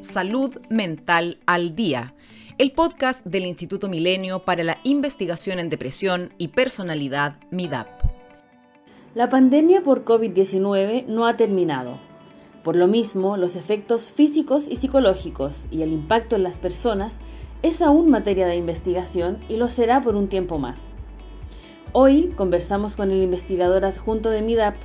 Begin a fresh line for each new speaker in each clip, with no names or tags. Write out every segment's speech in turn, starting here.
Salud Mental al Día, el podcast del Instituto Milenio para la Investigación en Depresión y Personalidad MIDAP.
La pandemia por COVID-19 no ha terminado. Por lo mismo, los efectos físicos y psicológicos y el impacto en las personas es aún materia de investigación y lo será por un tiempo más. Hoy conversamos con el investigador adjunto de MIDAP,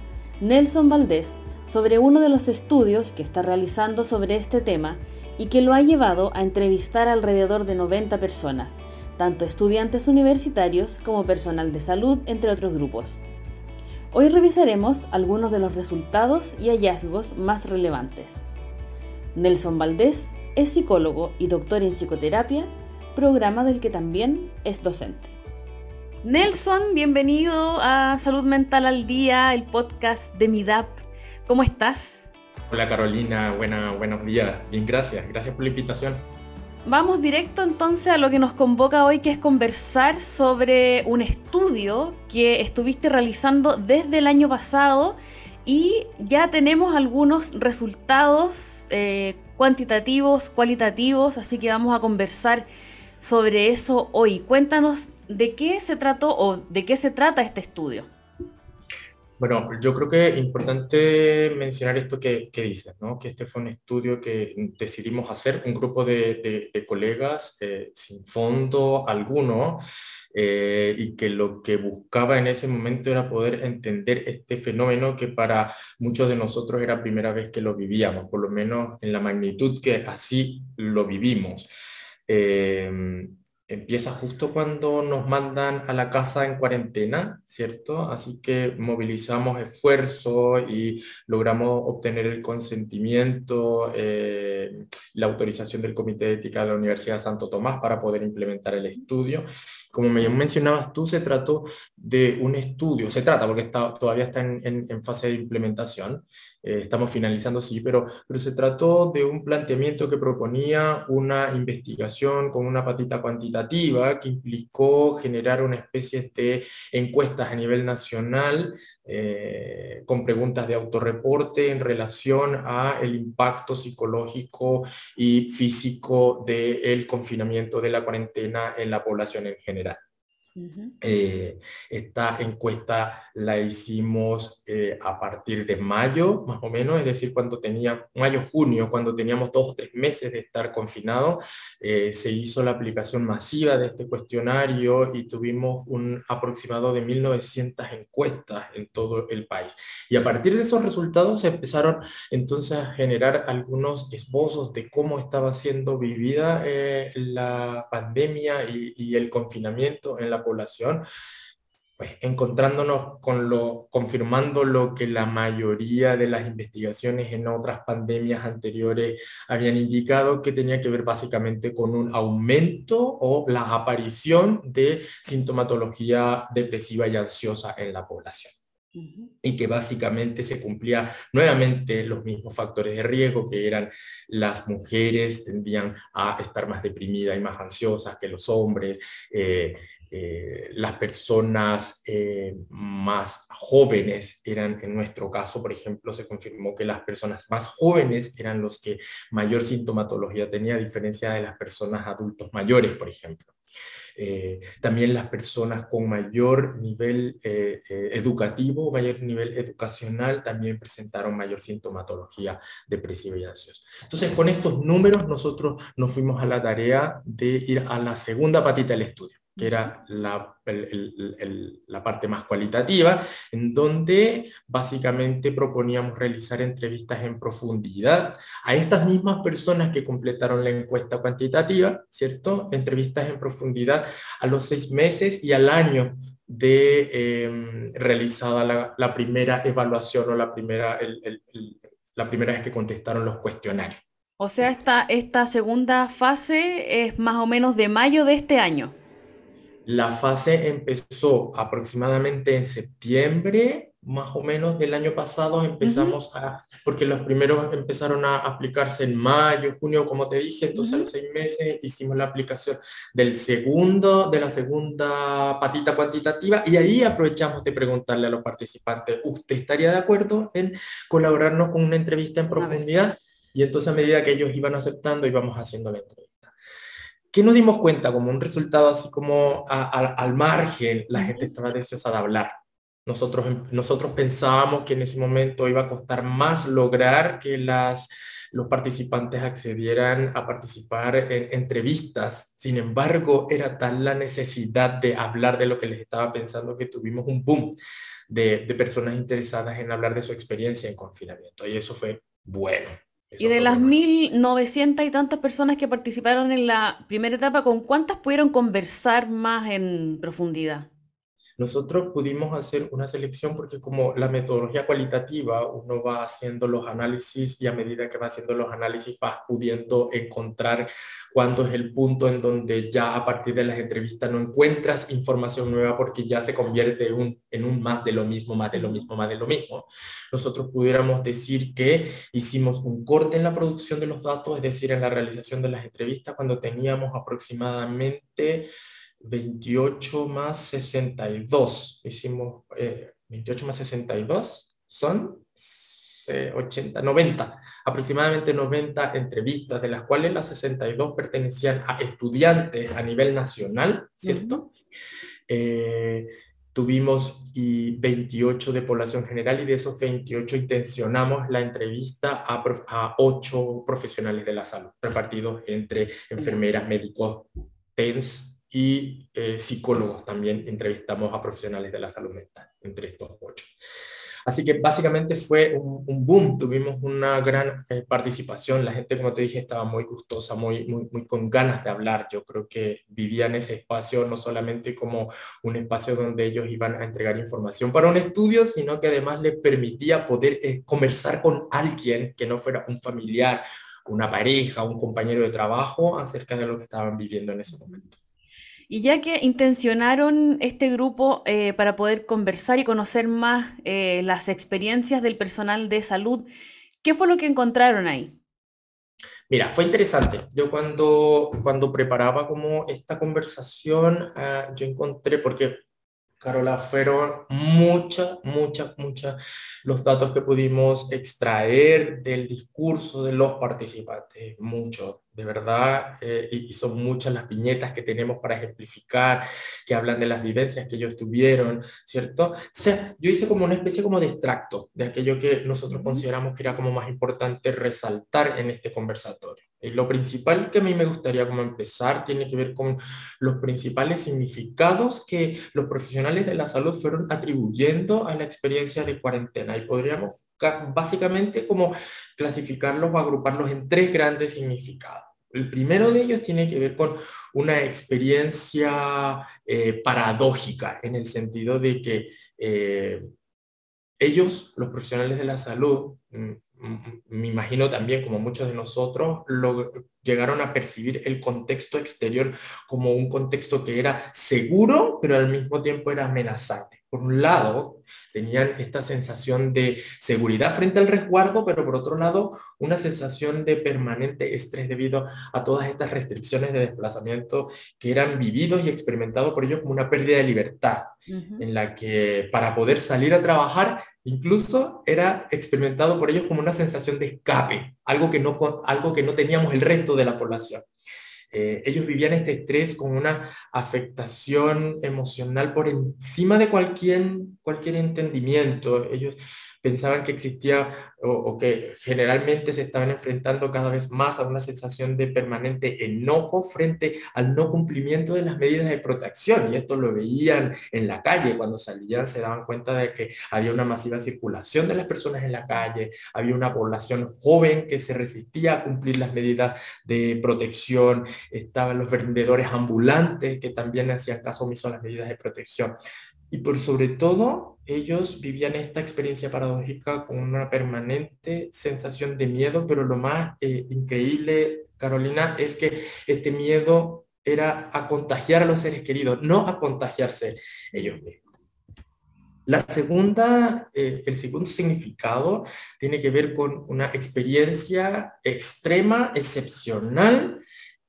Nelson Valdés, sobre uno de los estudios que está realizando sobre este tema y que lo ha llevado a entrevistar alrededor de 90 personas, tanto estudiantes universitarios como personal de salud, entre otros grupos. Hoy revisaremos algunos de los resultados y hallazgos más relevantes. Nelson Valdés es psicólogo y doctor en psicoterapia, programa del que también es docente. Nelson, bienvenido a Salud Mental al Día, el podcast de MIDAP. ¿Cómo estás?
Hola Carolina, Buena, buenos días. Bien, gracias. Gracias por la invitación.
Vamos directo entonces a lo que nos convoca hoy, que es conversar sobre un estudio que estuviste realizando desde el año pasado y ya tenemos algunos resultados eh, cuantitativos, cualitativos, así que vamos a conversar sobre eso hoy. Cuéntanos de qué se trató o de qué se trata este estudio.
Bueno, yo creo que es importante mencionar esto que, que dices, ¿no? que este fue un estudio que decidimos hacer, un grupo de, de, colegas eh, sin fondo alguno, eh, y que lo que buscaba en ese momento era poder entender este fenómeno que para muchos de nosotros era primera vez que lo vivíamos, por lo menos en la magnitud que así lo vivimos. Eh, empieza justo cuando nos mandan a la casa en cuarentena, ¿cierto? Así que movilizamos esfuerzos y logramos obtener el consentimiento, eh, la autorización del Comité de Ética de la Universidad de Santo Tomás para poder implementar el estudio. Como me mencionabas tú, se trató de un estudio, se trata porque todavía está en, en, fase de implementación, eh, estamos finalizando, sí, pero, pero se trató de un planteamiento que proponía una investigación con una patita cuantitativa que implicó generar una especie de encuestas a nivel nacional eh, con preguntas de autorreporte en relación a el impacto psicológico y físico del confinamiento de la cuarentena en la población en general. Eh, esta encuesta la hicimos eh, a partir de mayo, más o menos, es decir, cuando tenía, mayo, junio, cuando teníamos dos o tres meses de estar confinados, eh, se hizo la aplicación masiva de este cuestionario y tuvimos un aproximado de 1.900 encuestas en todo el país. Y a partir de esos resultados se empezaron entonces a generar algunos esbozos de cómo estaba siendo vivida la pandemia y, y el confinamiento en la población, pues encontrándonos con lo, confirmando lo que la mayoría de las investigaciones en otras pandemias anteriores habían indicado que tenía que ver básicamente con un aumento o la aparición de sintomatología depresiva y ansiosa en la población. Y que básicamente se cumplía nuevamente los mismos factores de riesgo, que eran las mujeres tendían a estar más deprimidas y más ansiosas que los hombres, eh, eh, las personas eh, más jóvenes eran, en nuestro caso, por ejemplo, se confirmó que las personas más jóvenes eran los que mayor sintomatología tenía, a diferencia de las personas adultos mayores, por ejemplo. Eh, también las personas con mayor nivel educativo, mayor nivel educacional, también presentaron mayor sintomatología depresiva y ansiosa. Entonces, con estos números nosotros nos fuimos a la tarea de ir a la segunda patita del estudio que era la, la, parte más cualitativa, en donde básicamente proponíamos realizar entrevistas en profundidad a estas mismas personas que completaron la encuesta cuantitativa, ¿cierto? Entrevistas en profundidad a los seis meses y al año de em, realizada la, primera evaluación o la primera, la primera vez que contestaron los cuestionarios.
O sea, esta, esta segunda fase es más o menos de mayo de este año.
La fase empezó aproximadamente en septiembre, más o menos del año pasado. Empezamos a, porque los primeros empezaron a aplicarse en mayo, junio, como te dije, entonces a los seis meses hicimos la aplicación del segundo, de la segunda patita cuantitativa y ahí aprovechamos de preguntarle a los participantes, ¿usted estaría de acuerdo en colaborarnos con una entrevista en profundidad? Y entonces a medida que ellos iban aceptando, íbamos haciendo la entrevista. ¿Qué nos dimos cuenta? Como un resultado así como al margen, la gente estaba deseosa de hablar. Nosotros, nosotros pensábamos que en ese momento iba a costar más lograr que las los participantes accedieran a participar en entrevistas. Sin embargo, era tal la necesidad de hablar de lo que les estaba pensando que tuvimos un boom de, personas interesadas en hablar de su experiencia en confinamiento. Y eso fue bueno.
Y de las 1.900 y tantas personas que participaron en la primera etapa, ¿con cuántas pudieron conversar más en profundidad?
Nosotros pudimos hacer una selección porque como la metodología cualitativa, uno va haciendo los análisis y a medida que va haciendo los análisis va pudiendo encontrar cuándo es el punto en donde ya a partir de las entrevistas no encuentras información nueva porque ya se convierte en un, en un más de lo mismo, más de lo mismo, más de lo mismo. Nosotros pudiéramos decir que hicimos un corte en la producción de los datos, es decir, en la realización de las entrevistas cuando teníamos aproximadamente 28 más 62. Hicimos 28 eh, más 62 son 80, 90, aproximadamente 90 entrevistas, de las cuales las 62 pertenecían a estudiantes a nivel nacional, ¿cierto? Eh, tuvimos y 28 de población general y de esos 28 intencionamos la entrevista a, a 8 profesionales de la salud, repartidos entre enfermeras, médicos, TENS, y eh, psicólogos también entrevistamos a profesionales de la salud mental, entre estos ocho. Así que básicamente fue un, boom, tuvimos una gran eh, participación, la gente, como te dije, estaba muy gustosa, muy, muy, muy con ganas de hablar. Yo creo que vivían ese espacio no solamente como un espacio donde ellos iban a entregar información para un estudio, sino que además les permitía poder eh, conversar con alguien que no fuera un familiar, una pareja, un compañero de trabajo acerca de lo que estaban viviendo en ese momento.
Y ya que intencionaron este grupo eh, para poder conversar y conocer más eh, las experiencias del personal de salud, ¿qué fue lo que encontraron ahí?
Mira, fue interesante. Yo cuando, cuando preparaba como esta conversación, ah, yo encontré, porque Carola, fueron muchas, muchas, muchas los datos que pudimos extraer del discurso de los participantes, muchos, de verdad, eh, y, son muchas las viñetas que tenemos para ejemplificar, que hablan de las vivencias que ellos tuvieron, ¿cierto? O sea, yo hice como una especie como de extracto de aquello que nosotros consideramos que era como más importante resaltar en este conversatorio. Y lo principal que a mí me gustaría como empezar tiene que ver con los principales significados que los profesionales de la salud fueron atribuyendo a la experiencia de cuarentena. Y podríamos básicamente como clasificarlos o agruparlos en tres grandes significados. El primero de ellos tiene que ver con una experiencia eh, paradójica, en el sentido de que eh, ellos, los profesionales de la salud, mm, me imagino también como muchos de nosotros, lo, llegaron a percibir el contexto exterior como un contexto que era seguro, pero al mismo tiempo era amenazante. Por un lado, tenían esta sensación de seguridad frente al resguardo, pero por otro lado, una sensación de permanente estrés debido a todas estas restricciones de desplazamiento que eran vividos y experimentados por ellos como una pérdida de libertad, en la que para poder salir a trabajar Incluso era experimentado por ellos como una sensación de escape, algo que no, algo que no teníamos el resto de la población. Eh, ellos vivían este estrés con una afectación emocional por encima de cualquier, cualquier entendimiento. Ellos pensaban que existía o, que generalmente se estaban enfrentando cada vez más a una sensación de permanente enojo frente al no cumplimiento de las medidas de protección. Y esto lo veían en la calle, cuando salían se daban cuenta de que había una masiva circulación de las personas en la calle, había una población joven que se resistía a cumplir las medidas de protección, estaban los vendedores ambulantes que también hacían caso omiso a las medidas de protección. Y por sobre todo, ellos vivían esta experiencia paradójica con una permanente sensación de miedo, pero lo más eh, increíble, Carolina, es que este miedo era a contagiar a los seres queridos, no a contagiarse ellos mismos. La segunda, eh, el segundo significado tiene que ver con una experiencia extrema, excepcional,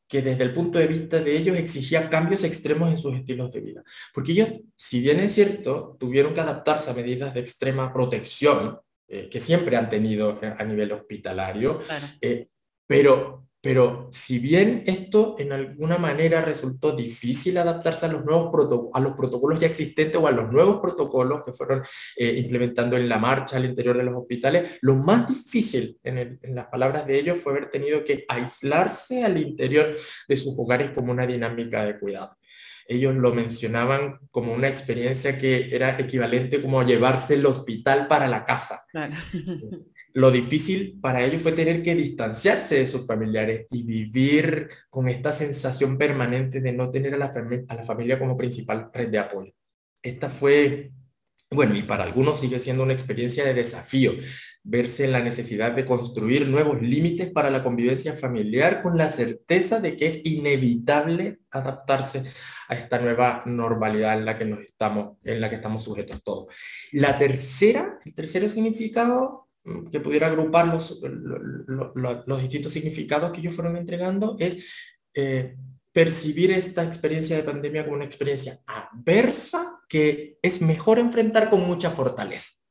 que desde el punto de vista de ellos exigía cambios extremos en sus estilos de vida. Porque ellos, si bien es cierto, tuvieron que adaptarse a medidas de extrema protección, eh, que siempre han tenido a nivel hospitalario, pero pero si bien esto en alguna manera resultó difícil adaptarse a los nuevos a los protocolos ya existentes o a los nuevos protocolos que fueron eh, implementando en la marcha al interior de los hospitales, lo más difícil, en, en, las palabras de ellos, fue haber tenido que aislarse al interior de sus hogares como una dinámica de cuidado. Ellos lo mencionaban como una experiencia que era equivalente como llevarse el hospital para la casa. Claro. lo difícil para ellos fue tener que distanciarse de sus familiares y vivir con esta sensación permanente de no tener a la, familia como principal red de apoyo. Esta fue, bueno, y para algunos sigue siendo una experiencia de desafío, verse en la necesidad de construir nuevos límites para la convivencia familiar con la certeza de que es inevitable adaptarse a esta nueva normalidad en la que nos estamos, en la que estamos sujetos todos. La tercera, el tercer significado que pudiera agrupar los, los, distintos significados que ellos fueron entregando, es eh, percibir esta experiencia de pandemia como una experiencia adversa que es mejor enfrentar con mucha fortaleza.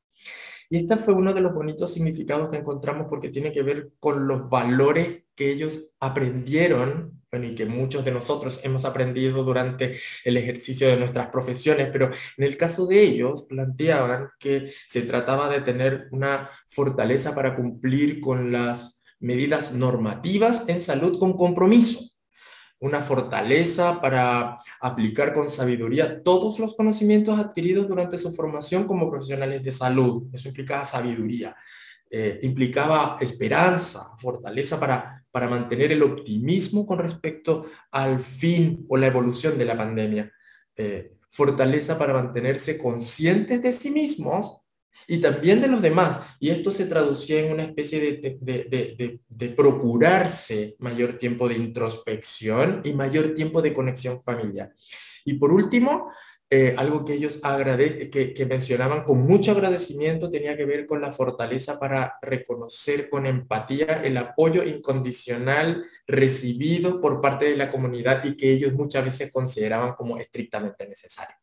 Y este fue uno de los bonitos significados que encontramos porque tiene que ver con los valores que ellos aprendieron y que muchos de nosotros hemos aprendido durante el ejercicio de nuestras profesiones, pero en el caso de ellos planteaban que se trataba de tener una fortaleza para cumplir con las medidas normativas en salud con compromiso una fortaleza para aplicar con sabiduría todos los conocimientos adquiridos durante su formación como profesionales de salud. Eso implicaba sabiduría, eh, implicaba esperanza, fortaleza para, para mantener el optimismo con respecto al fin o la evolución de la pandemia, eh, fortaleza para mantenerse conscientes de sí mismos y también de los demás. Y esto se traducía en una especie de, de, de, procurarse mayor tiempo de introspección y mayor tiempo de conexión familiar. Y por último, eh, algo que ellos agrade que, mencionaban con mucho agradecimiento tenía que ver con la fortaleza para reconocer con empatía el apoyo incondicional recibido por parte de la comunidad y que ellos muchas veces consideraban como estrictamente necesario.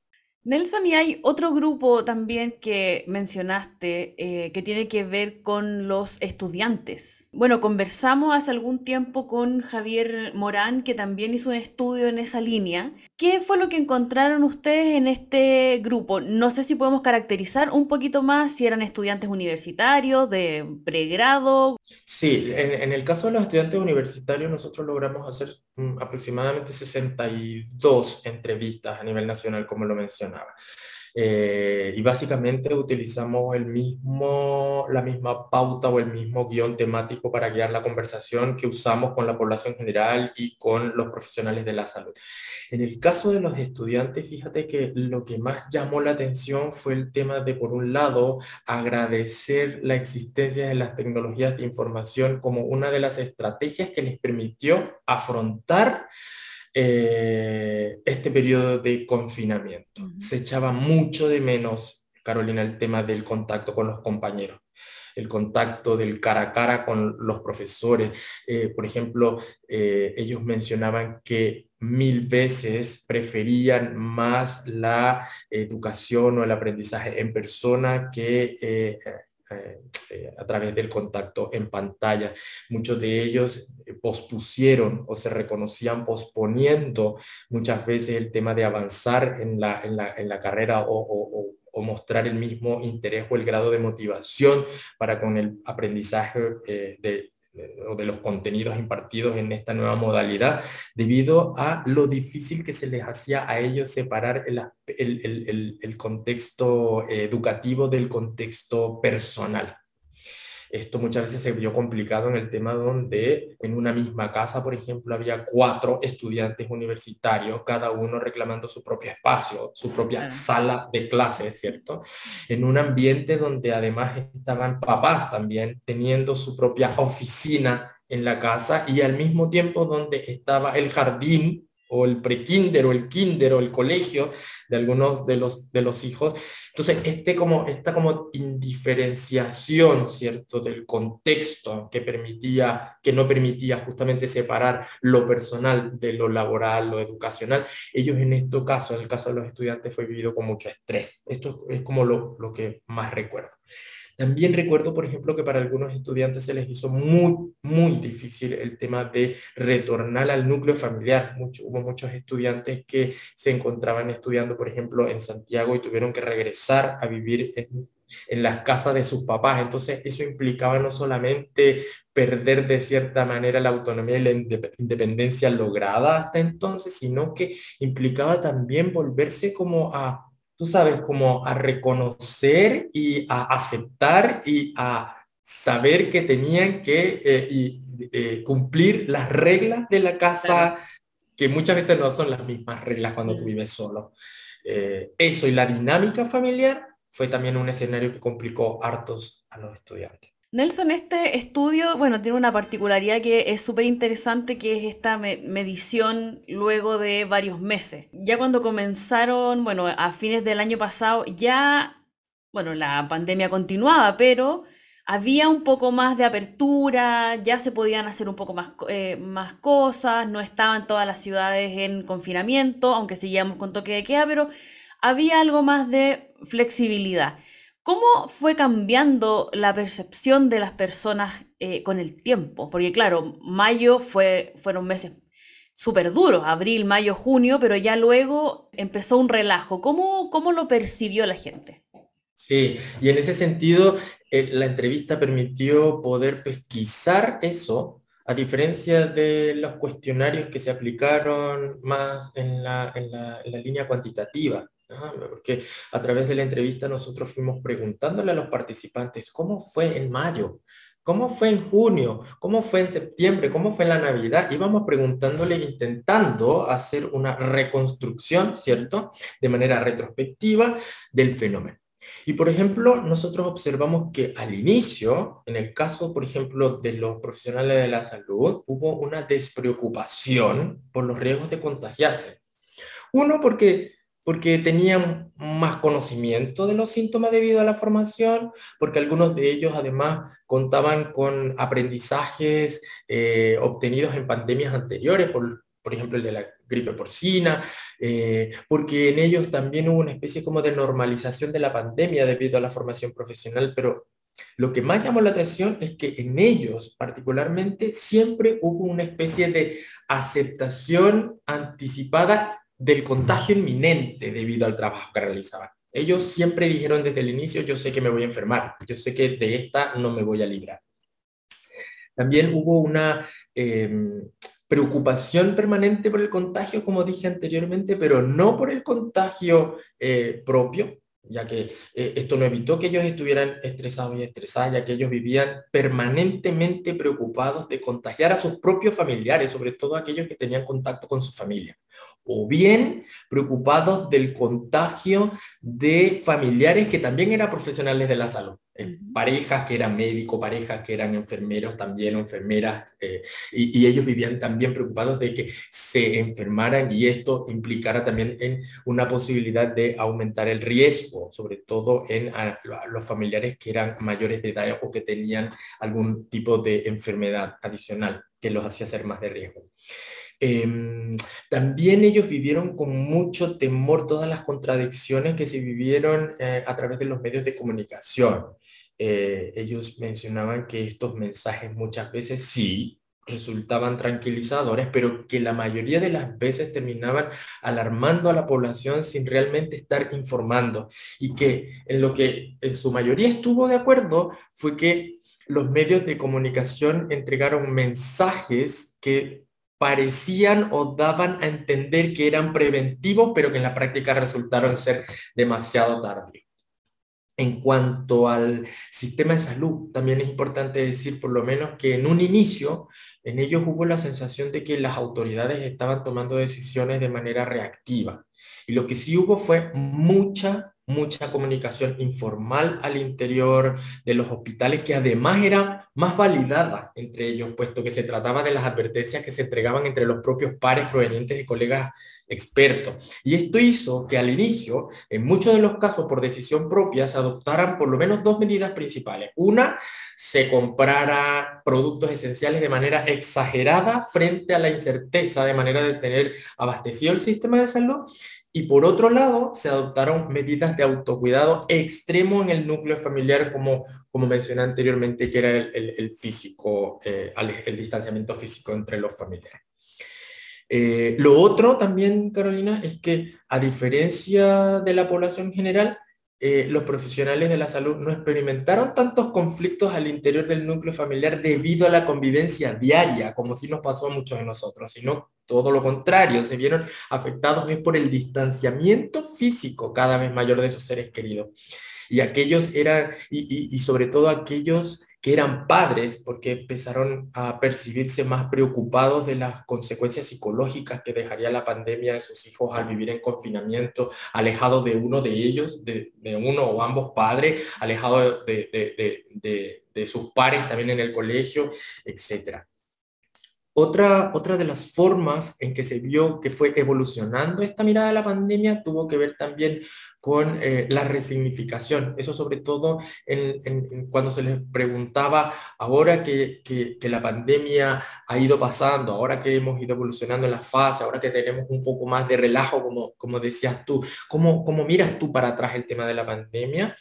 Nelson, y hay otro grupo también que mencionaste eh, que tiene que ver con los estudiantes. Bueno, conversamos hace algún tiempo con Javier Morán, que también hizo un estudio en esa línea. ¿Qué fue lo que encontraron ustedes en este grupo? No sé si podemos caracterizar un poquito más si eran estudiantes universitarios, de pregrado.
Sí, en, el caso de los estudiantes universitarios nosotros logramos hacer mm, aproximadamente 62 entrevistas a nivel nacional, como lo mencionaba. Eh, y básicamente utilizamos el mismo, la misma pauta o el mismo guion temático para guiar la conversación que usamos con la población general y con los profesionales de la salud. En el caso de los estudiantes, fíjate que lo que más llamó la atención fue el tema de, por un lado, agradecer la existencia de las tecnologías de información como una de las estrategias que les permitió afrontar eh, este periodo de confinamiento. Se echaba mucho de menos, Carolina, el tema del contacto con los compañeros el contacto del cara a cara con los profesores. Eh, por ejemplo, eh, ellos mencionaban que mil veces preferían más la educación o el aprendizaje en persona que eh, eh, a través del contacto en pantalla. Muchos de ellos eh, pospusieron o se reconocían posponiendo muchas veces el tema de avanzar en la, en la, en la carrera o, o, o, mostrar el mismo interés o el grado de motivación para con el aprendizaje de, o de los contenidos impartidos en esta nueva modalidad, debido a lo difícil que se les hacía a ellos separar el, el, el contexto educativo del contexto personal. Esto muchas veces se vio complicado en el tema donde en una misma casa, por ejemplo, había cuatro estudiantes universitarios, cada uno reclamando su propio espacio, su propia sala de clases, ¿cierto? En un ambiente donde además estaban papás también teniendo su propia oficina en la casa y al mismo tiempo donde estaba el jardín o el prekinder o el kinder o el colegio de algunos de los, de los hijos. Entonces, este como, esta como indiferenciación, ¿cierto?, del contexto que permitía, que no permitía justamente separar lo personal de lo laboral, lo educacional, ellos en este caso, en el caso de los estudiantes, fue vivido con mucho estrés. Esto es como lo, lo que más recuerdo. También recuerdo, por ejemplo, que para algunos estudiantes se les hizo muy, muy difícil el tema de retornar al núcleo familiar. Mucho, hubo muchos estudiantes que se encontraban estudiando, por ejemplo, en Santiago y tuvieron que regresar a vivir en, en las casas de sus papás. Entonces, eso implicaba no solamente perder de cierta manera la autonomía y la independencia lograda hasta entonces, sino que implicaba también volverse como a tú sabes, como a reconocer y a aceptar y a saber que tenían que eh, eh, cumplir las reglas de la casa, que muchas veces no son las mismas reglas cuando tú vives solo. Eh, eso y la dinámica familiar fue también un escenario que complicó hartos a los estudiantes.
Nelson, este estudio, bueno, tiene una particularidad que es súper interesante, que es esta medición luego de varios meses. Ya cuando comenzaron, bueno, a fines del año pasado, ya, bueno, la pandemia continuaba, pero había un poco más de apertura, ya se podían hacer un poco más, eh, más cosas, no estaban todas las ciudades en confinamiento, aunque seguíamos con toque de queda, pero había algo más de flexibilidad. ¿Cómo fue cambiando la percepción de las personas eh, con el tiempo? Porque claro, mayo fue, fueron meses súper duros, abril, mayo, junio, pero ya luego empezó un relajo. ¿Cómo, cómo lo percibió la gente?
Sí, y en ese sentido, eh, la entrevista permitió poder pesquisar eso, a diferencia de los cuestionarios que se aplicaron más en la, en la, en la línea cuantitativa porque a través de la entrevista nosotros fuimos preguntándole a los participantes cómo fue en mayo, cómo fue en junio, cómo fue en septiembre, cómo fue en la Navidad. Íbamos preguntándole, intentando hacer una reconstrucción, ¿cierto? De manera retrospectiva del fenómeno. Y por ejemplo, nosotros observamos que al inicio, en el caso, por ejemplo, de los profesionales de la salud, hubo una despreocupación por los riesgos de contagiarse. Uno, porque porque tenían más conocimiento de los síntomas debido a la formación, porque algunos de ellos además contaban con aprendizajes eh, obtenidos en pandemias anteriores, por, por, ejemplo el de la gripe porcina, eh, porque en ellos también hubo una especie como de normalización de la pandemia debido a la formación profesional, pero lo que más llamó la atención es que en ellos particularmente siempre hubo una especie de aceptación anticipada del contagio inminente debido al trabajo que realizaban. Ellos siempre dijeron desde el inicio, yo sé que me voy a enfermar, yo sé que de esta no me voy a librar. También hubo una em, preocupación permanente por el contagio, como dije anteriormente, pero no por el contagio eh, propio, ya que eh, esto no evitó que ellos estuvieran estresados y estresadas, ya que ellos vivían permanentemente preocupados de contagiar a sus propios familiares, sobre todo aquellos que tenían contacto con su familia o bien preocupados del contagio de familiares que también eran profesionales de la salud. Eh, parejas que eran médicos, parejas que eran enfermeros también, o enfermeras, eh, y, ellos vivían también preocupados de que se enfermaran y esto implicara también en una posibilidad de aumentar el riesgo, sobre todo en los familiares que eran mayores de edad o que tenían algún tipo de enfermedad adicional que los hacía ser más de riesgo. Em, también ellos vivieron con mucho temor todas las contradicciones que se vivieron eh, a través de los medios de comunicación. Eh, ellos mencionaban que estos mensajes muchas veces sí resultaban tranquilizadores, pero que la mayoría de las veces terminaban alarmando a la población sin realmente estar informando. Y que en lo que en su mayoría estuvo de acuerdo fue que los medios de comunicación entregaron mensajes que parecían o daban a entender que eran preventivos, pero que en la práctica resultaron ser demasiado tardíos. En cuanto al sistema de salud, también es importante decir por lo menos que en un inicio en ellos hubo la sensación de que las autoridades estaban tomando decisiones de manera reactiva. Y lo que sí hubo fue mucha mucha comunicación informal al interior de los hospitales que además era más validada entre ellos, puesto que se trataba de las advertencias que se entregaban entre los propios pares provenientes de colegas expertos. Y esto hizo que al inicio, en muchos de los casos por decisión propia, se adoptaran por lo menos dos medidas principales. Una, se comprara productos esenciales de manera exagerada frente a la incerteza, de manera de tener abastecido el sistema de salud. Y por otro lado, se adoptaron medidas de autocuidado extremo en el núcleo familiar, como, como mencioné anteriormente, que era el, físico, eh, el distanciamiento físico entre los familiares. Eh, lo otro también, Carolina, es que a diferencia de la población general, eh, los profesionales de la salud no experimentaron tantos conflictos al interior del núcleo familiar debido a la convivencia diaria, como sí nos pasó a muchos de nosotros, sino todo lo contrario, se vieron afectados por el distanciamiento físico cada vez mayor de sus seres queridos. Y aquellos eran, y, y sobre todo aquellos que eran padres porque empezaron a percibirse más preocupados de las consecuencias psicológicas que dejaría la pandemia de sus hijos al vivir en confinamiento, alejados de uno de ellos, de, uno o ambos padres, alejados de, de, sus pares también en el colegio, etcétera. Otra, otra de las formas en que se vio que fue evolucionando esta mirada de la pandemia tuvo que ver también con eh, la resignificación. Eso sobre todo en, cuando se les preguntaba, ahora que, que, la pandemia ha ido pasando, ahora que hemos ido evolucionando en la fase, ahora que tenemos un poco más de relajo, como, como decías tú, ¿cómo, cómo miras tú para atrás el tema de la pandemia?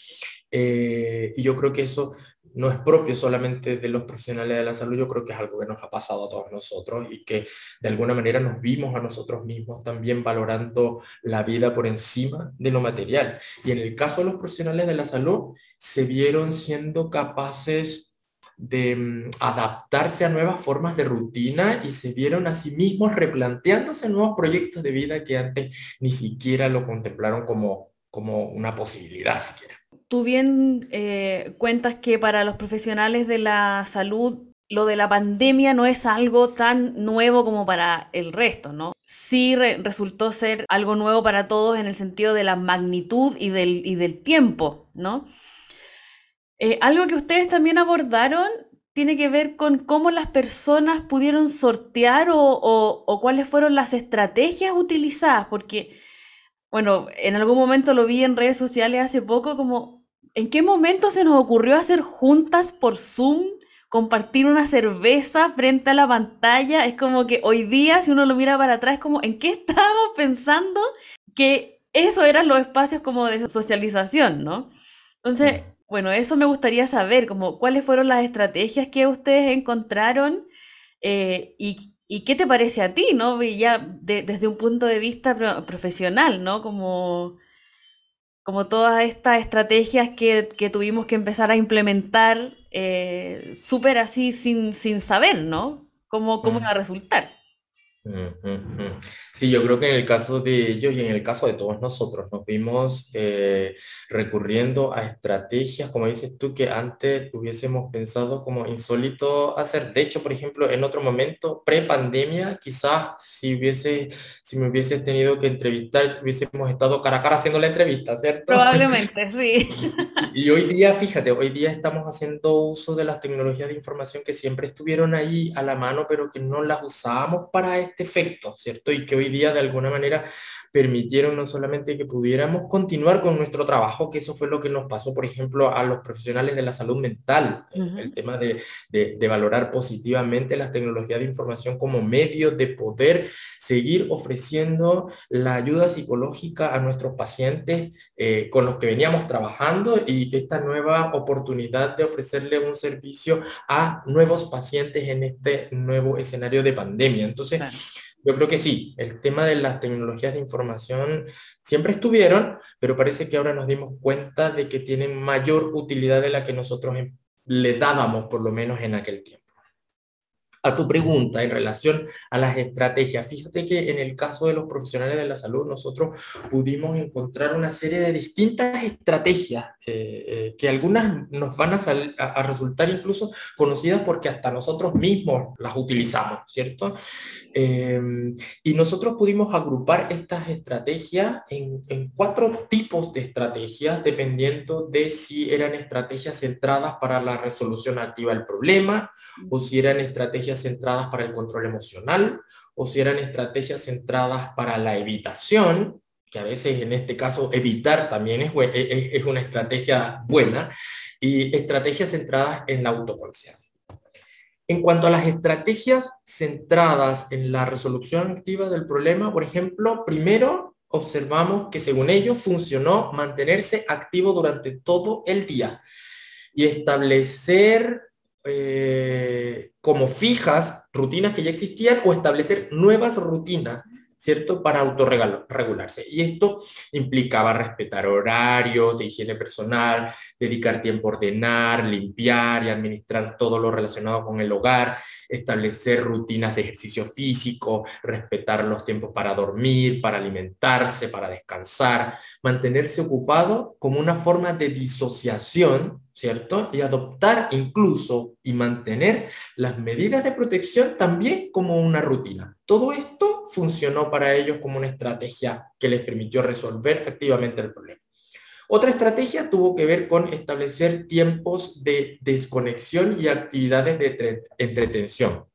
Eh, y yo creo que eso no es propio solamente de los profesionales de la salud, yo creo que es algo que nos ha pasado a todos nosotros y que de alguna manera nos vimos a nosotros mismos también valorando la vida por encima de lo material. Y en el caso de los profesionales de la salud, se vieron siendo capaces de mm, adaptarse a nuevas formas de rutina y se vieron a sí mismos replanteándose nuevos proyectos de vida que antes ni siquiera lo contemplaron como, como una posibilidad siquiera.
Tú bien eh, cuentas que para los profesionales de la salud lo de la pandemia no es algo tan nuevo como para el resto, ¿no? Sí resultó ser algo nuevo para todos en el sentido de la magnitud y del, del tiempo, ¿no? Eh, algo que ustedes también abordaron tiene que ver con cómo las personas pudieron sortear o, o cuáles fueron las estrategias utilizadas, porque, bueno, en algún momento lo vi en redes sociales hace poco como ¿En qué momento se nos ocurrió hacer juntas por Zoom, compartir una cerveza frente a la pantalla? Es como que hoy día, si uno lo mira para atrás, es como, ¿en qué estábamos pensando que eso eran los espacios como de socialización, ¿no? Entonces, bueno, eso me gustaría saber, como cuáles fueron las estrategias que ustedes encontraron eh, y, qué te parece a ti, ¿no? Ya desde un punto de vista profesional, ¿no? Como como todas estas estrategias que, tuvimos que empezar a implementar eh, súper así sin, sin saber, ¿no? Cómo, cómo mm. iba a resultar.
Sí, yo creo que en el caso de ellos y en el caso de todos nosotros nos vimos eh, recurriendo a estrategias, como dices tú, que antes hubiésemos pensado como insólito hacer. De hecho, por ejemplo, en otro momento, pre-pandemia, quizás si, hubiese, si me hubieses tenido que entrevistar, hubiésemos estado cara a cara haciendo la entrevista, ¿cierto?
Probablemente, sí.
Y hoy día, fíjate, hoy día estamos haciendo uso de las tecnologías de información que siempre estuvieron ahí a la mano, pero que no las usábamos para este efecto, ¿cierto? Y que hoy día de alguna manera permitieron no solamente que pudiéramos continuar con nuestro trabajo, que eso fue lo que nos pasó, por ejemplo, a los profesionales de la salud mental, el tema de, de, valorar positivamente las tecnologías de información como medio de poder seguir ofreciendo la ayuda psicológica a nuestros pacientes eh, con los que veníamos trabajando y esta nueva oportunidad de ofrecerle un servicio a nuevos pacientes en este nuevo escenario de pandemia. Entonces, yo creo que sí, el tema de las tecnologías de información siempre estuvieron, pero parece que ahora nos dimos cuenta de que tienen mayor utilidad de la que nosotros em, le dábamos, por lo menos en aquel tiempo a tu pregunta en relación a las estrategias, fíjate que en el caso de los profesionales de la salud, nosotros pudimos encontrar una serie de distintas estrategias eh, eh, que algunas nos van a, resultar incluso conocidas porque hasta nosotros mismos las utilizamos, ¿cierto? Em, y nosotros pudimos agrupar estas estrategias en, en cuatro tipos de estrategias, dependiendo de si eran estrategias centradas para la resolución activa del problema o si eran estrategias centradas para el control emocional o si eran estrategias centradas para la evitación, que a veces en este caso evitar también es, es, una estrategia buena, y estrategias centradas en la autoconciencia. En cuanto a las estrategias centradas en la resolución activa del problema, por ejemplo, primero observamos que según ellos funcionó mantenerse activo durante todo el día y establecer eh, como fijas rutinas que ya existían o establecer nuevas rutinas ¿cierto? Para autorregularse. Y esto implicaba respetar horarios de higiene personal, dedicar tiempo a ordenar, limpiar y administrar todo lo relacionado con el hogar, establecer rutinas de ejercicio físico, respetar los tiempos para dormir, para alimentarse, para descansar, mantenerse ocupado como una forma de disociación ¿cierto? Y adoptar incluso y mantener las medidas de protección también como una rutina. Todo esto funcionó para ellos como una estrategia que les permitió resolver activamente el problema. Otra estrategia tuvo que ver con establecer tiempos de desconexión y actividades de entretención.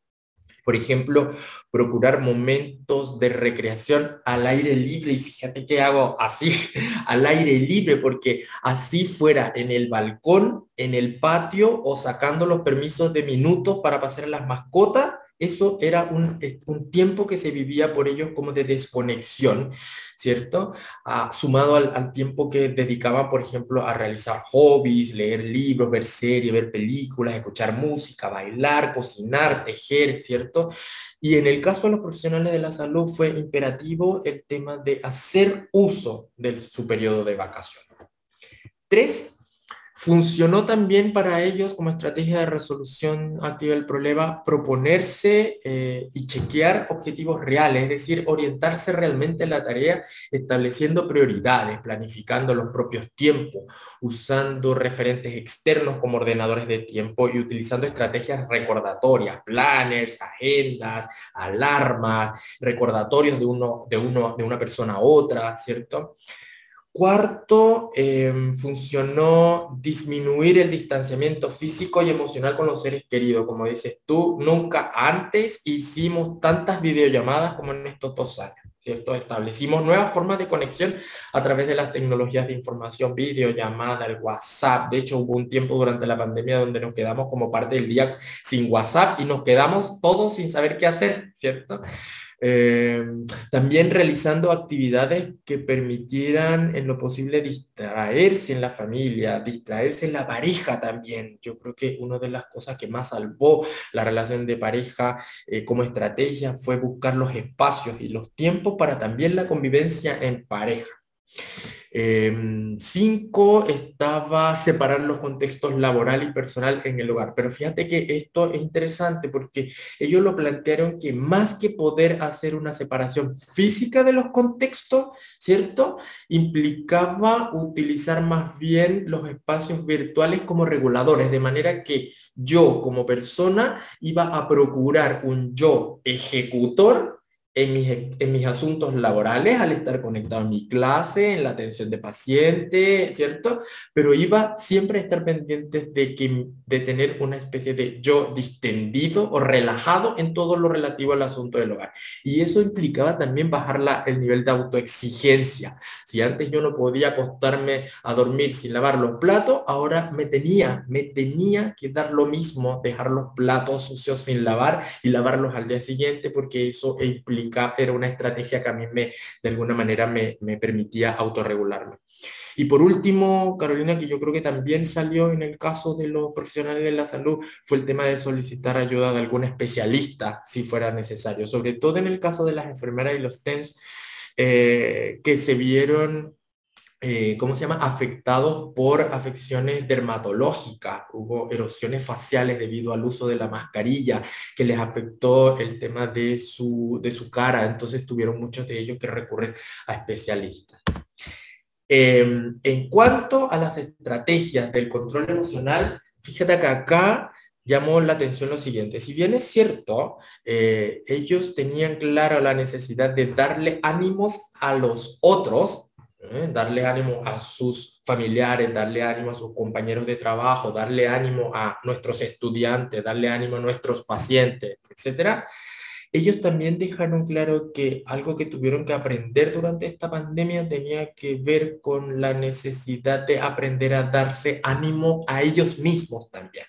Por ejemplo, procurar momentos de recreación al aire libre. Y fíjate que hago así, al aire libre, porque así fuera en el balcón, en el patio o sacando los permisos de minutos para pasar a las mascotas, eso era un, un, tiempo que se vivía por ellos como de desconexión, ¿cierto? Ah, sumado al, al, tiempo que dedicaban, por ejemplo, a realizar hobbies, leer libros, ver series, ver películas, escuchar música, bailar, cocinar, tejer, ¿cierto? Y en el caso de los profesionales de la salud fue imperativo el tema de hacer uso de su periodo de vacación. Tres, Funcionó también para ellos como estrategia de resolución activa del problema proponerse eh, y chequear objetivos reales, es decir, orientarse realmente en la tarea, estableciendo prioridades, planificando los propios tiempos, usando referentes externos como ordenadores de tiempo y utilizando estrategias recordatorias, planners, agendas, alarmas, recordatorios de, uno, de, uno, de una persona a otra, ¿cierto? Cuarto, em, funcionó disminuir el distanciamiento físico y emocional con los seres queridos. Como dices tú, nunca antes hicimos tantas videollamadas como en estos dos años, ¿cierto? Establecimos nuevas formas de conexión a través de las tecnologías de información, videollamada, el WhatsApp. De hecho, hubo un tiempo durante la pandemia donde nos quedamos como parte del día sin WhatsApp y nos quedamos todos sin saber qué hacer, ¿cierto? Eh, también realizando actividades que permitieran en lo posible distraerse en la familia, distraerse en la pareja también. Yo creo que una de las cosas que más salvó la relación de pareja eh, como estrategia fue buscar los espacios y los tiempos para también la convivencia en pareja. Em, cinco, estaba separar los contextos laboral y personal en el hogar. Pero fíjate que esto es interesante porque ellos lo plantearon que más que poder hacer una separación física de los contextos, ¿cierto? Implicaba utilizar más bien los espacios virtuales como reguladores, de manera que yo como persona iba a procurar un yo ejecutor en mis, en mis asuntos laborales, al estar conectado en mi clase, en la atención de paciente, ¿cierto? Pero iba siempre a estar pendiente de, que, de tener una especie de yo distendido o relajado en todo lo relativo al asunto del hogar. Y eso implicaba también bajar la, el nivel de autoexigencia. Si antes yo no podía acostarme a dormir sin lavar los platos, ahora me tenía, me tenía que dar lo mismo, dejar los platos sucios sin lavar y lavarlos al día siguiente, porque eso implica era una estrategia que a mí me, de alguna manera me, me permitía autorregularme. Y por último, Carolina, que yo creo que también salió en el caso de los profesionales de la salud, fue el tema de solicitar ayuda de algún especialista si fuera necesario, sobre todo en el caso de las enfermeras y los TENS, eh, que se vieron eh, ¿cómo se llama?, afectados por afecciones dermatológicas. Hubo erosiones faciales debido al uso de la mascarilla, que les afectó el tema de su, de su cara. Entonces tuvieron muchos de ellos que recurrir a especialistas. Em, en cuanto a las estrategias del control emocional, fíjate que acá llamó la atención lo siguiente. Si bien es cierto, eh, ellos tenían clara la necesidad de darle ánimos a los otros, ¿eh? darle ánimo a sus familiares, darle ánimo a sus compañeros de trabajo, darle ánimo a nuestros estudiantes, darle ánimo a nuestros pacientes, etcétera. Ellos también dejaron claro que algo que tuvieron que aprender durante esta pandemia tenía que ver con la necesidad de aprender a darse ánimo a ellos mismos también.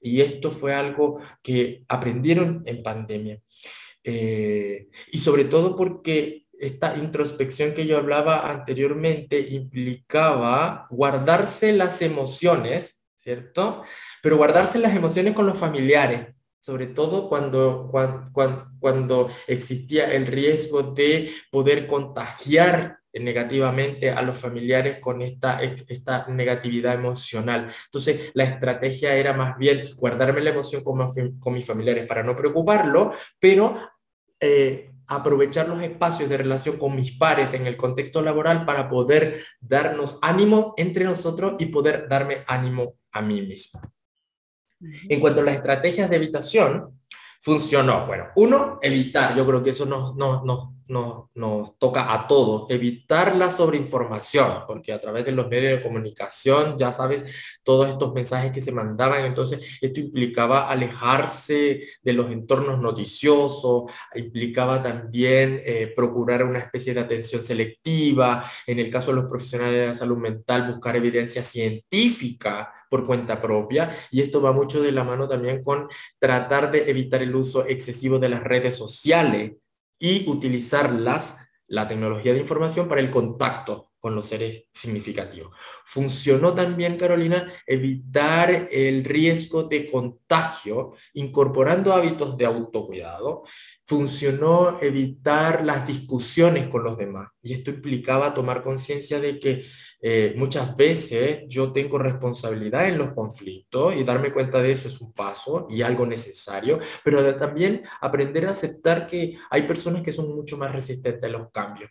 Y esto fue algo que aprendieron en pandemia. Eh, y sobre todo porque esta introspección que yo hablaba anteriormente implicaba guardarse las emociones, ¿cierto? Pero guardarse las emociones con los familiares, sobre todo cuando, cuando, cuando, existía el riesgo de poder contagiar negativamente a los familiares con esta, esta negatividad emocional. Entonces, la estrategia era más bien guardarme la emoción con, mis familiares para no preocuparlo, pero eh, aprovechar los espacios de relación con mis pares en el contexto laboral para poder darnos ánimo entre nosotros y poder darme ánimo a mí mismo. En cuanto a las estrategias de evitación, funcionó. Bueno, uno, evitar. Yo creo que eso nos, nos, nos, nos, toca a todos. Evitar la sobreinformación, porque a través de los medios de comunicación, ya sabes, todos estos mensajes que se mandaban, entonces esto implicaba alejarse de los entornos noticiosos, implicaba también eh, procurar una especie de atención selectiva, en el caso de los profesionales de la salud mental, buscar evidencia científica por cuenta propia y esto va mucho de la mano también con tratar de evitar el uso excesivo de las redes sociales y utilizarlas, la tecnología de información para el contacto con los seres significativos. Funcionó también, Carolina, evitar el riesgo de contagio incorporando hábitos de autocuidado. Funcionó evitar las discusiones con los demás. Y esto implicaba tomar conciencia de que eh, muchas veces yo tengo responsabilidad en los conflictos y darme cuenta de eso es un paso y algo necesario, pero también aprender a aceptar que hay personas que son mucho más resistentes a los cambios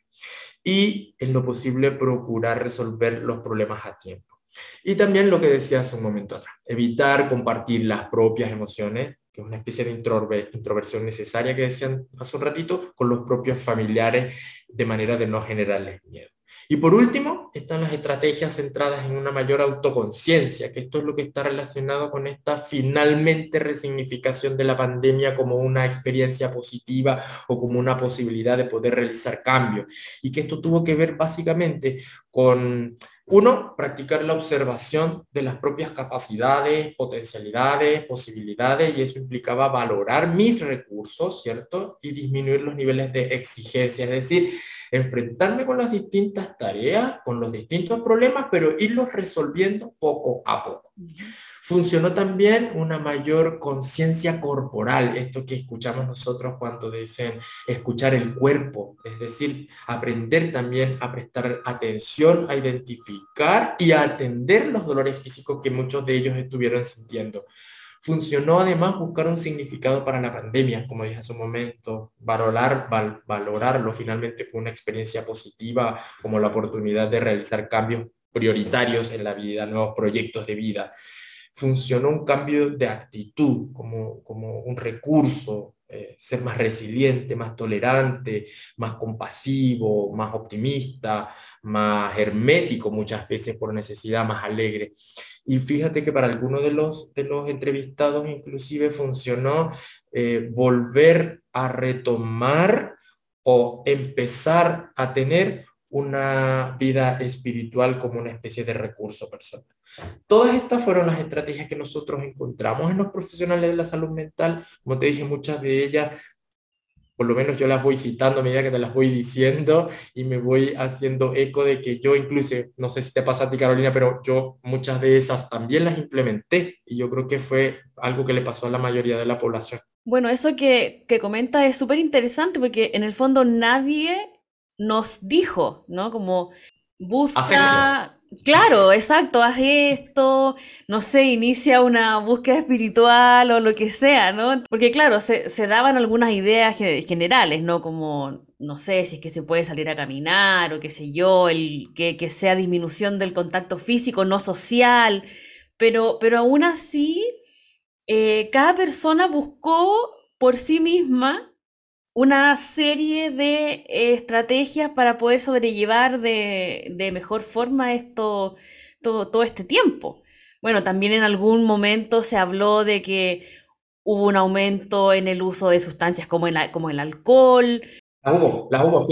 y en lo posible procurar resolver los problemas a tiempo. Y también lo que decía hace un momento atrás, evitar compartir las propias emociones, que es una especie de introversión necesaria que decían hace un ratito, con los propios familiares de manera de no generarles miedo. Y por último, están las estrategias centradas en una mayor autoconciencia, que esto es lo que está relacionado con esta finalmente resignificación de la pandemia como una experiencia positiva o como una posibilidad de poder realizar cambios. Y que esto tuvo que ver básicamente con uno, practicar la observación de las propias capacidades, potencialidades, posibilidades, y eso implicaba valorar mis recursos, ¿cierto? Y disminuir los niveles de exigencia, es decir, enfrentarme con las distintas tareas, con los distintos problemas, pero irlos resolviendo poco a poco. Funcionó también una mayor conciencia corporal, esto que escuchamos nosotros cuando dicen escuchar el cuerpo, es decir, aprender también a prestar atención, a identificar y a atender los dolores físicos que muchos de ellos estuvieron sintiendo. Funcionó además buscar un significado para la pandemia, como dije hace un momento, valorar, valorarlo finalmente con una experiencia positiva, como la oportunidad de realizar cambios prioritarios en la vida, nuevos proyectos de vida funcionó un cambio de actitud como, como un recurso, eh, ser más resiliente, más tolerante, más compasivo, más optimista, más hermético muchas veces por necesidad, más alegre. Y fíjate que para algunos de los, de los entrevistados inclusive funcionó eh, volver a retomar o empezar a tener una vida espiritual como una especie de recurso personal. Todas estas fueron las estrategias que nosotros encontramos en los profesionales de la salud mental. Como te dije, muchas de ellas, por lo menos yo las voy citando a medida que te las voy diciendo y me voy haciendo eco de que yo incluso, no sé si te pasa a ti Carolina, pero yo muchas de esas también las implementé y yo creo que fue algo que le pasó a la mayoría de la población.
Bueno, eso que, que comenta es súper interesante porque en el fondo nadie nos dijo, ¿no? Como busca... Claro, exacto, haz esto, no sé, inicia una búsqueda espiritual o lo que sea, ¿no? Porque claro, se, daban algunas ideas generales, ¿no? Como, no sé, si es que se puede salir a caminar o qué sé yo, el, que, que sea disminución del contacto físico, no social, pero, pero aún así, eh, cada persona buscó por sí misma una serie de estrategias para poder sobrellevar de, mejor forma esto, todo, este tiempo. Bueno, también en algún momento se habló de que hubo un aumento en el uso de sustancias como el, como el alcohol.
La hubo, la hubo.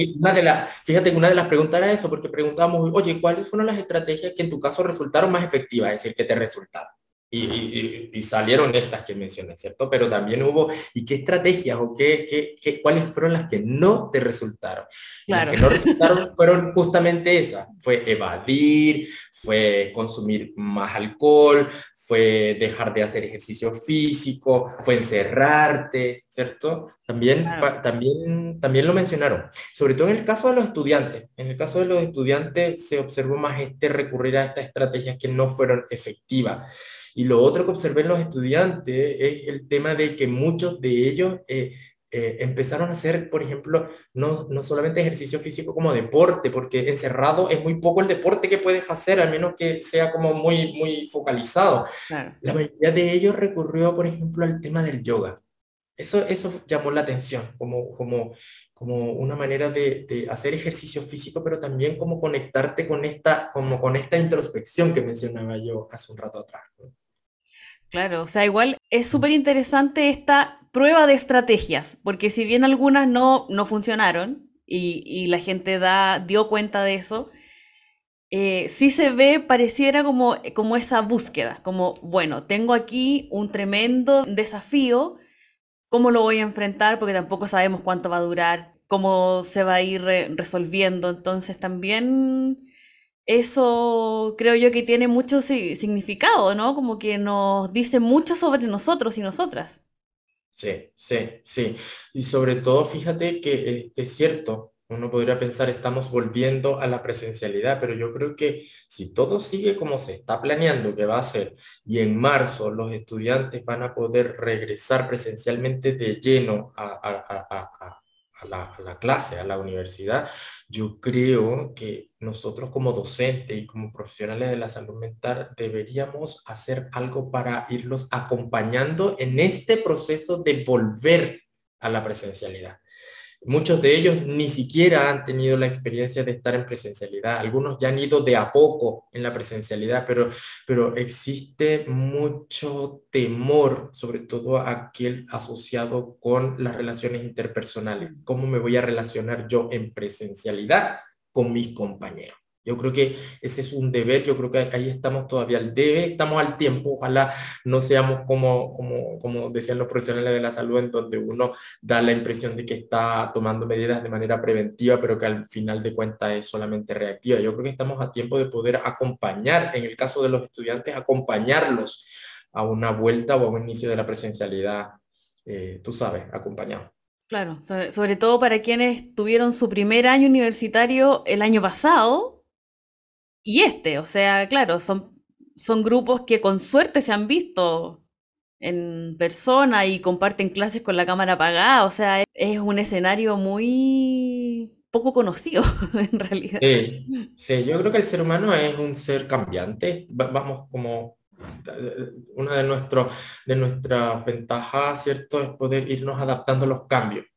fíjate que una de las preguntas era eso, porque preguntábamos, oye, ¿cuáles fueron las estrategias que en tu caso resultaron más efectivas? Es decir, que te resultaron. Y, salieron estas que mencioné, ¿cierto? Pero también hubo, ¿y qué estrategias o qué, qué, qué cuáles fueron las que no te resultaron? Las que no resultaron fueron justamente esas, fue evadir, fue consumir más alcohol, fue dejar de hacer ejercicio físico, fue encerrarte, ¿cierto? También, también, también lo mencionaron. Sobre todo en el caso de los estudiantes. En el caso de los estudiantes se observó más este recurrir a estas estrategias que no fueron efectivas. Y lo otro que observé en los estudiantes es el tema de que muchos de ellos eh, eh, empezaron a hacer, por ejemplo, no, no solamente ejercicio físico como deporte, porque encerrado es muy poco el deporte que puedes hacer, al menos que sea como muy, muy focalizado. La mayoría de ellos recurrió, por ejemplo, al tema del yoga. Eso, eso llamó la atención, como, como, como una manera de, de, hacer ejercicio físico, pero también como conectarte con esta, como con esta introspección que mencionaba yo hace un rato atrás.
Claro, o sea, igual es súper interesante esta prueba de estrategias, porque si bien algunas no, no funcionaron y, la gente da, dio cuenta de eso, eh, sí se ve, pareciera como, como esa búsqueda, como, bueno, tengo aquí un tremendo desafío, ¿cómo lo voy a enfrentar? Porque tampoco sabemos cuánto va a durar, cómo se va a ir resolviendo, entonces también eso creo yo que tiene mucho significado, ¿no? Como que nos dice mucho sobre nosotros y nosotras.
Sí, sí, sí. Y sobre todo, fíjate que es, cierto, uno podría pensar, estamos volviendo a la presencialidad, pero yo creo que si todo sigue como se está planeando que va a ser, y en marzo los estudiantes van a poder regresar presencialmente de lleno a a la, clase, a la universidad, yo creo que nosotros como docentes y como profesionales de la salud mental deberíamos hacer algo para irlos acompañando en este proceso de volver a la presencialidad. Muchos de ellos ni siquiera han tenido la experiencia de estar en presencialidad. Algunos ya han ido de a poco en la presencialidad, pero, pero existe mucho temor, sobre todo aquel asociado con las relaciones interpersonales. ¿Cómo me voy a relacionar yo en presencialidad con mis compañeros? Yo creo que ese es un deber, yo creo que ahí estamos todavía al debe, estamos al tiempo, ojalá no seamos como, como, como decían los profesionales de la salud, en donde uno da la impresión de que está tomando medidas de manera preventiva, pero que al final de cuentas es solamente reactiva. Yo creo que estamos a tiempo de poder acompañar, en el caso de los estudiantes, acompañarlos a una vuelta o a un inicio de la presencialidad, eh, tú sabes, acompañado.
Claro, sobre todo para quienes tuvieron su primer año universitario el año pasado, y este, o sea, claro, son, son grupos que con suerte se han visto en persona y comparten clases con la cámara apagada, o sea, es un escenario muy poco conocido en realidad.
Sí, yo creo que el ser humano es un ser cambiante, vamos como una de, nuestro, de nuestras ventajas, ¿cierto?, es poder irnos adaptando a los cambios.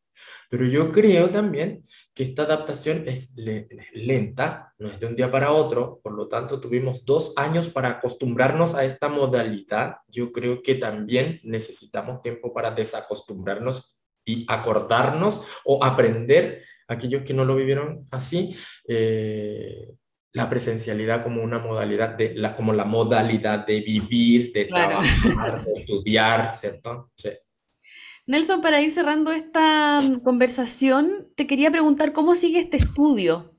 Pero yo creo también que esta adaptación es lenta, no es de un día para otro, por lo tanto tuvimos dos años para acostumbrarnos a esta modalidad. Yo creo que también necesitamos tiempo para desacostumbrarnos y acordarnos o aprender, aquellos que no lo vivieron así, eh, la presencialidad como una modalidad, de la, como la modalidad de vivir, de trabajar, de estudiar, ¿cierto? Sí.
Nelson, para ir cerrando esta mm, conversación, te quería preguntar cómo sigue este estudio.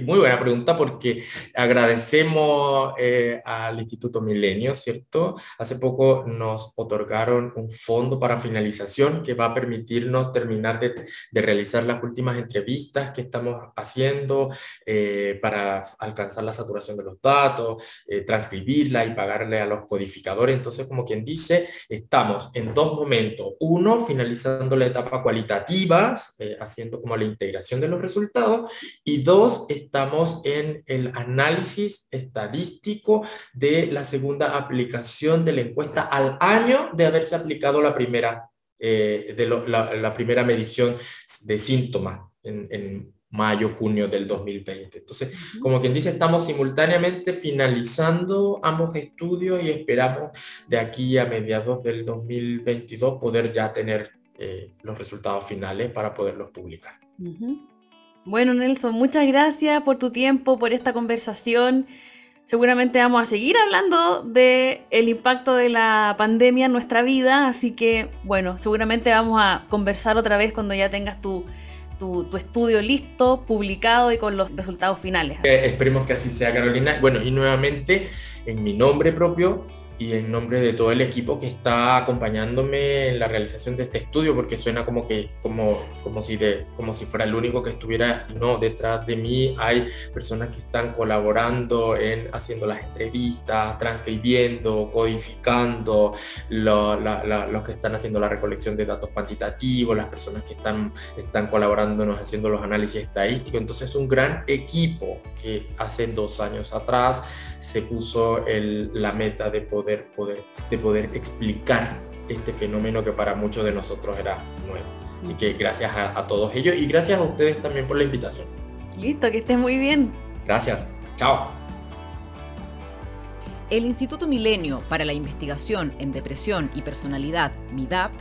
Muy buena pregunta porque agradecemos eh, al Instituto Milenio, ¿cierto? Hace poco nos otorgaron un fondo para finalización que va a permitirnos terminar de, de realizar las últimas entrevistas que estamos haciendo eh, para alcanzar la saturación de los datos, eh, transcribirla y pagarle a los codificadores. Entonces, como quien dice, estamos en dos momentos. Uno, finalizando la etapa cualitativa, haciendo como la integración de los resultados. Y dos, estamos en el análisis estadístico de la segunda aplicación de la encuesta al año de haberse aplicado la primera, eh, de la, primera medición de síntomas en, mayo, junio del 2020. Entonces, como quien dice, estamos simultáneamente finalizando ambos estudios y esperamos de aquí a mediados del 2022 poder ya tener eh, los resultados finales para poderlos publicar.
Bueno, Nelson, muchas gracias por tu tiempo, por esta conversación. Seguramente vamos a seguir hablando de el impacto de la pandemia en nuestra vida, así que bueno, seguramente vamos a conversar otra vez cuando ya tengas tu, tu, estudio listo, publicado y con los resultados finales.
Eh, esperemos que así sea, Carolina. Bueno, y nuevamente, en mi nombre propio, y en nombre de todo el equipo que está acompañándome en la realización de este estudio, porque suena como que como, como, si, de, como si fuera el único que estuviera, no, detrás de mí hay personas que están colaborando en haciendo las entrevistas, transcribiendo, codificando, los que están haciendo la recolección de datos cuantitativos, las personas que están, están colaborándonos haciendo los análisis estadísticos. Entonces es un gran equipo que hace dos años atrás se puso el, la meta de poder poder, de poder explicar este fenómeno que para muchos de nosotros era nuevo. Así que gracias a, todos ellos y gracias a ustedes también por la invitación.
Listo, que estés muy bien.
Gracias. Chao.
El Instituto Milenio para la Investigación en Depresión y Personalidad, MIDAP,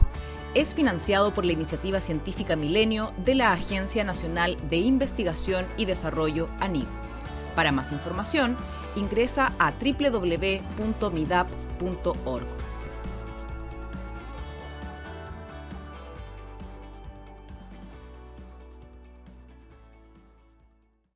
es financiado por la Iniciativa Científica Milenio de la Agencia Nacional de Investigación y Desarrollo, ANID. Para más información, ingresa a www.midap.org.